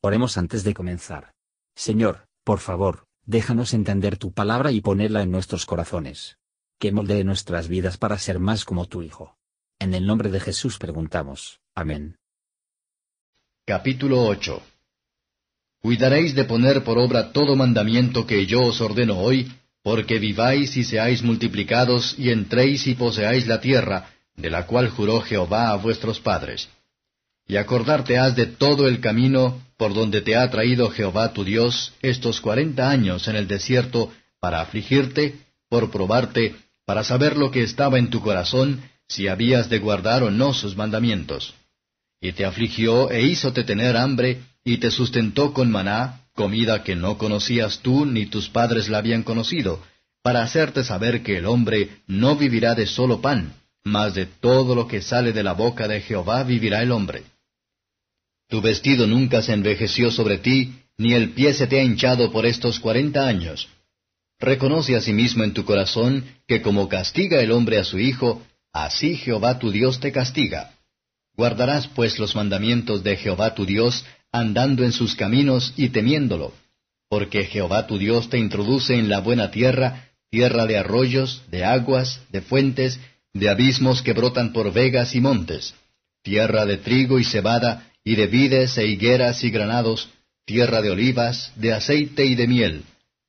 Oremos antes de comenzar. Señor, por favor, déjanos entender tu palabra y ponerla en nuestros corazones. Que moldee nuestras vidas para ser más como tu Hijo. En el nombre de Jesús preguntamos. Amén. Capítulo 8 Cuidaréis de poner por obra todo mandamiento que yo os ordeno hoy, porque viváis y seáis multiplicados y entréis y poseáis la tierra, de la cual juró Jehová a vuestros padres. Y acordarte has de todo el camino por donde te ha traído Jehová tu Dios estos cuarenta años en el desierto, para afligirte, por probarte, para saber lo que estaba en tu corazón, si habías de guardar o no sus mandamientos. Y te afligió e hízote tener hambre, y te sustentó con maná, comida que no conocías tú ni tus padres la habían conocido, para hacerte saber que el hombre no vivirá de solo pan, mas de todo lo que sale de la boca de Jehová vivirá el hombre. Tu vestido nunca se envejeció sobre ti, ni el pie se te ha hinchado por estos cuarenta años. Reconoce asimismo en tu corazón que como castiga el hombre a su hijo, así Jehová tu Dios te castiga. Guardarás pues los mandamientos de Jehová tu Dios, andando en sus caminos y temiéndolo. Porque Jehová tu Dios te introduce en la buena tierra, tierra de arroyos, de aguas, de fuentes, de abismos que brotan por vegas y montes, tierra de trigo y cebada, y de vides e higueras y granados, tierra de olivas, de aceite y de miel,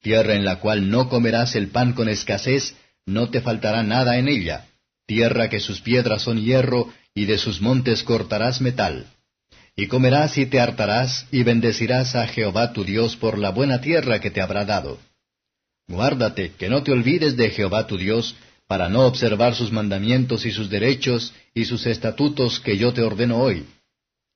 tierra en la cual no comerás el pan con escasez, no te faltará nada en ella, tierra que sus piedras son hierro, y de sus montes cortarás metal. Y comerás y te hartarás, y bendecirás a Jehová tu Dios por la buena tierra que te habrá dado. Guárdate, que no te olvides de Jehová tu Dios, para no observar sus mandamientos y sus derechos y sus estatutos que yo te ordeno hoy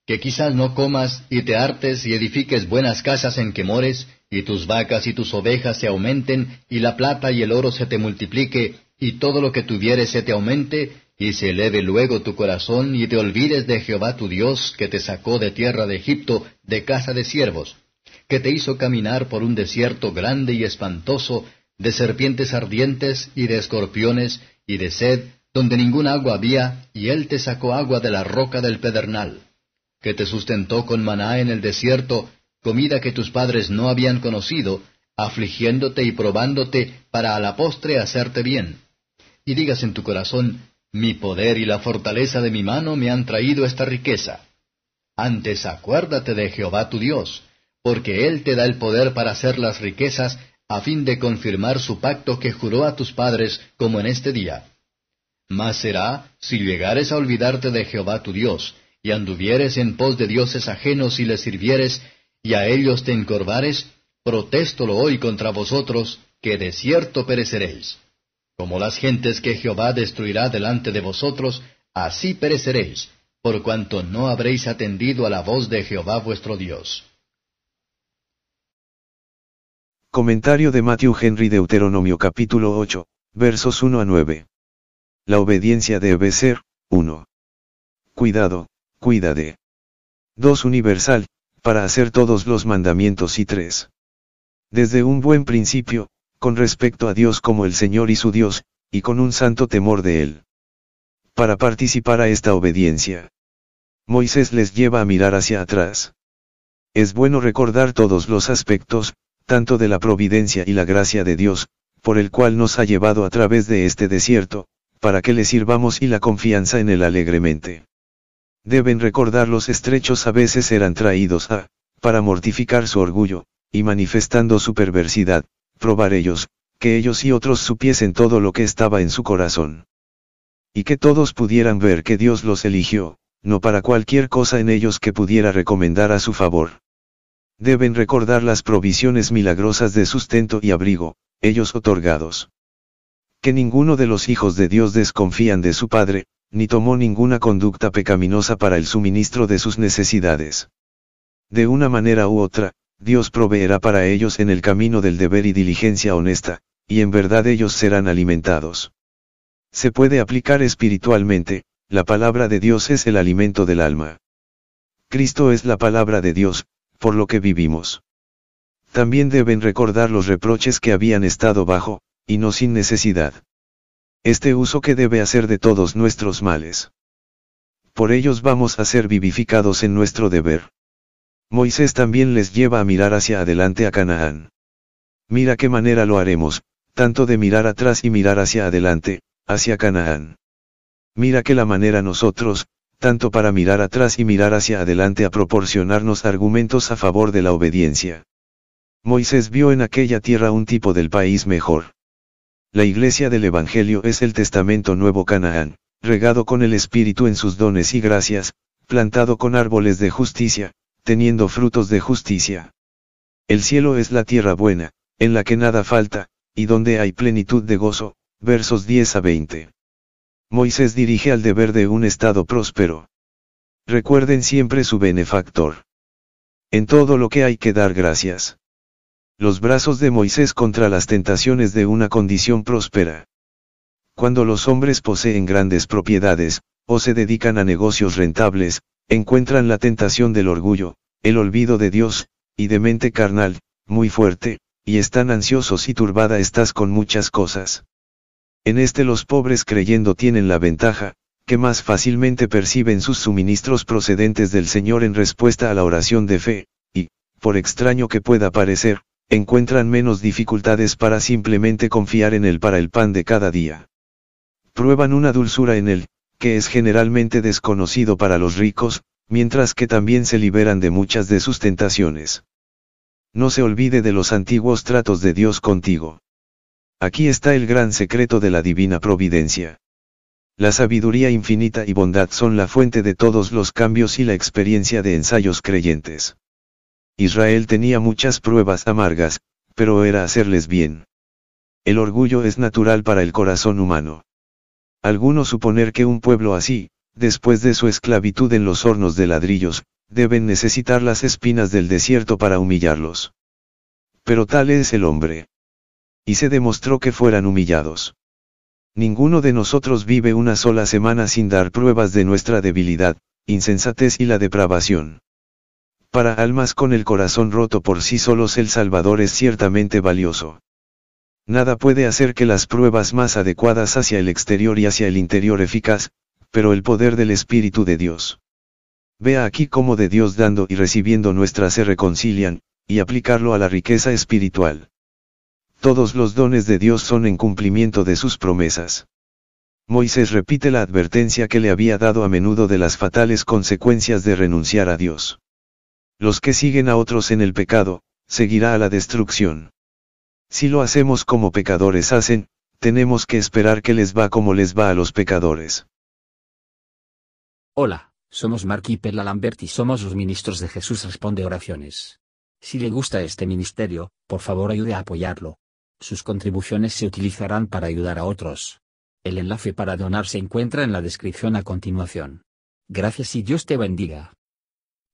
que quizás no comas y te hartes y edifiques buenas casas en que mores, y tus vacas y tus ovejas se aumenten, y la plata y el oro se te multiplique, y todo lo que tuvieres se te aumente, y se eleve luego tu corazón, y te olvides de Jehová tu Dios, que te sacó de tierra de Egipto, de casa de siervos, que te hizo caminar por un desierto grande y espantoso, de serpientes ardientes y de escorpiones, y de sed, donde ningún agua había, y él te sacó agua de la roca del pedernal que te sustentó con maná en el desierto, comida que tus padres no habían conocido, afligiéndote y probándote para a la postre hacerte bien. Y digas en tu corazón, mi poder y la fortaleza de mi mano me han traído esta riqueza. Antes acuérdate de Jehová tu Dios, porque Él te da el poder para hacer las riquezas, a fin de confirmar su pacto que juró a tus padres, como en este día. Mas será, si llegares a olvidarte de Jehová tu Dios, y anduvieres en pos de dioses ajenos y les sirvieres, y a ellos te encorvares, protéstolo hoy contra vosotros, que de cierto pereceréis. Como las gentes que Jehová destruirá delante de vosotros, así pereceréis, por cuanto no habréis atendido a la voz de Jehová vuestro Dios. Comentario de Matthew Henry Deuteronomio capítulo 8, versos 1 a 9. La obediencia debe ser, 1. Cuidado, cuida de 2. Universal, para hacer todos los mandamientos y 3. Desde un buen principio, con respecto a Dios como el Señor y su Dios, y con un santo temor de Él. Para participar a esta obediencia. Moisés les lleva a mirar hacia atrás. Es bueno recordar todos los aspectos, tanto de la providencia y la gracia de Dios, por el cual nos ha llevado a través de este desierto, para que le sirvamos y la confianza en Él alegremente deben recordar los estrechos a veces eran traídos a, para mortificar su orgullo, y manifestando su perversidad, probar ellos, que ellos y otros supiesen todo lo que estaba en su corazón. Y que todos pudieran ver que Dios los eligió, no para cualquier cosa en ellos que pudiera recomendar a su favor. Deben recordar las provisiones milagrosas de sustento y abrigo, ellos otorgados. Que ninguno de los hijos de Dios desconfían de su Padre, ni tomó ninguna conducta pecaminosa para el suministro de sus necesidades. De una manera u otra, Dios proveerá para ellos en el camino del deber y diligencia honesta, y en verdad ellos serán alimentados. Se puede aplicar espiritualmente, la palabra de Dios es el alimento del alma. Cristo es la palabra de Dios, por lo que vivimos. También deben recordar los reproches que habían estado bajo, y no sin necesidad este uso que debe hacer de todos nuestros males. Por ellos vamos a ser vivificados en nuestro deber. Moisés también les lleva a mirar hacia adelante a Canaán. Mira qué manera lo haremos, tanto de mirar atrás y mirar hacia adelante, hacia Canaán. Mira que la manera nosotros, tanto para mirar atrás y mirar hacia adelante a proporcionarnos argumentos a favor de la obediencia. Moisés vio en aquella tierra un tipo del país mejor. La iglesia del Evangelio es el Testamento Nuevo Canaán, regado con el Espíritu en sus dones y gracias, plantado con árboles de justicia, teniendo frutos de justicia. El cielo es la tierra buena, en la que nada falta, y donde hay plenitud de gozo, versos 10 a 20. Moisés dirige al deber de un estado próspero. Recuerden siempre su benefactor. En todo lo que hay que dar gracias. Los brazos de Moisés contra las tentaciones de una condición próspera. Cuando los hombres poseen grandes propiedades, o se dedican a negocios rentables, encuentran la tentación del orgullo, el olvido de Dios, y de mente carnal, muy fuerte, y están ansiosos y turbada estás con muchas cosas. En este los pobres creyendo tienen la ventaja, que más fácilmente perciben sus suministros procedentes del Señor en respuesta a la oración de fe, y, por extraño que pueda parecer, encuentran menos dificultades para simplemente confiar en Él para el pan de cada día. Prueban una dulzura en Él, que es generalmente desconocido para los ricos, mientras que también se liberan de muchas de sus tentaciones. No se olvide de los antiguos tratos de Dios contigo. Aquí está el gran secreto de la divina providencia. La sabiduría infinita y bondad son la fuente de todos los cambios y la experiencia de ensayos creyentes. Israel tenía muchas pruebas amargas, pero era hacerles bien. El orgullo es natural para el corazón humano. Algunos suponer que un pueblo así, después de su esclavitud en los hornos de ladrillos, deben necesitar las espinas del desierto para humillarlos. Pero tal es el hombre. Y se demostró que fueran humillados. Ninguno de nosotros vive una sola semana sin dar pruebas de nuestra debilidad, insensatez y la depravación. Para almas con el corazón roto por sí solos el Salvador es ciertamente valioso. Nada puede hacer que las pruebas más adecuadas hacia el exterior y hacia el interior eficaz, pero el poder del Espíritu de Dios. Vea aquí cómo de Dios dando y recibiendo nuestras se reconcilian, y aplicarlo a la riqueza espiritual. Todos los dones de Dios son en cumplimiento de sus promesas. Moisés repite la advertencia que le había dado a menudo de las fatales consecuencias de renunciar a Dios. Los que siguen a otros en el pecado, seguirá a la destrucción. Si lo hacemos como pecadores hacen, tenemos que esperar que les va como les va a los pecadores. Hola, somos Mark y Perla Lambert y somos los ministros de Jesús Responde Oraciones. Si le gusta este ministerio, por favor ayude a apoyarlo. Sus contribuciones se utilizarán para ayudar a otros. El enlace para donar se encuentra en la descripción a continuación. Gracias y Dios te bendiga.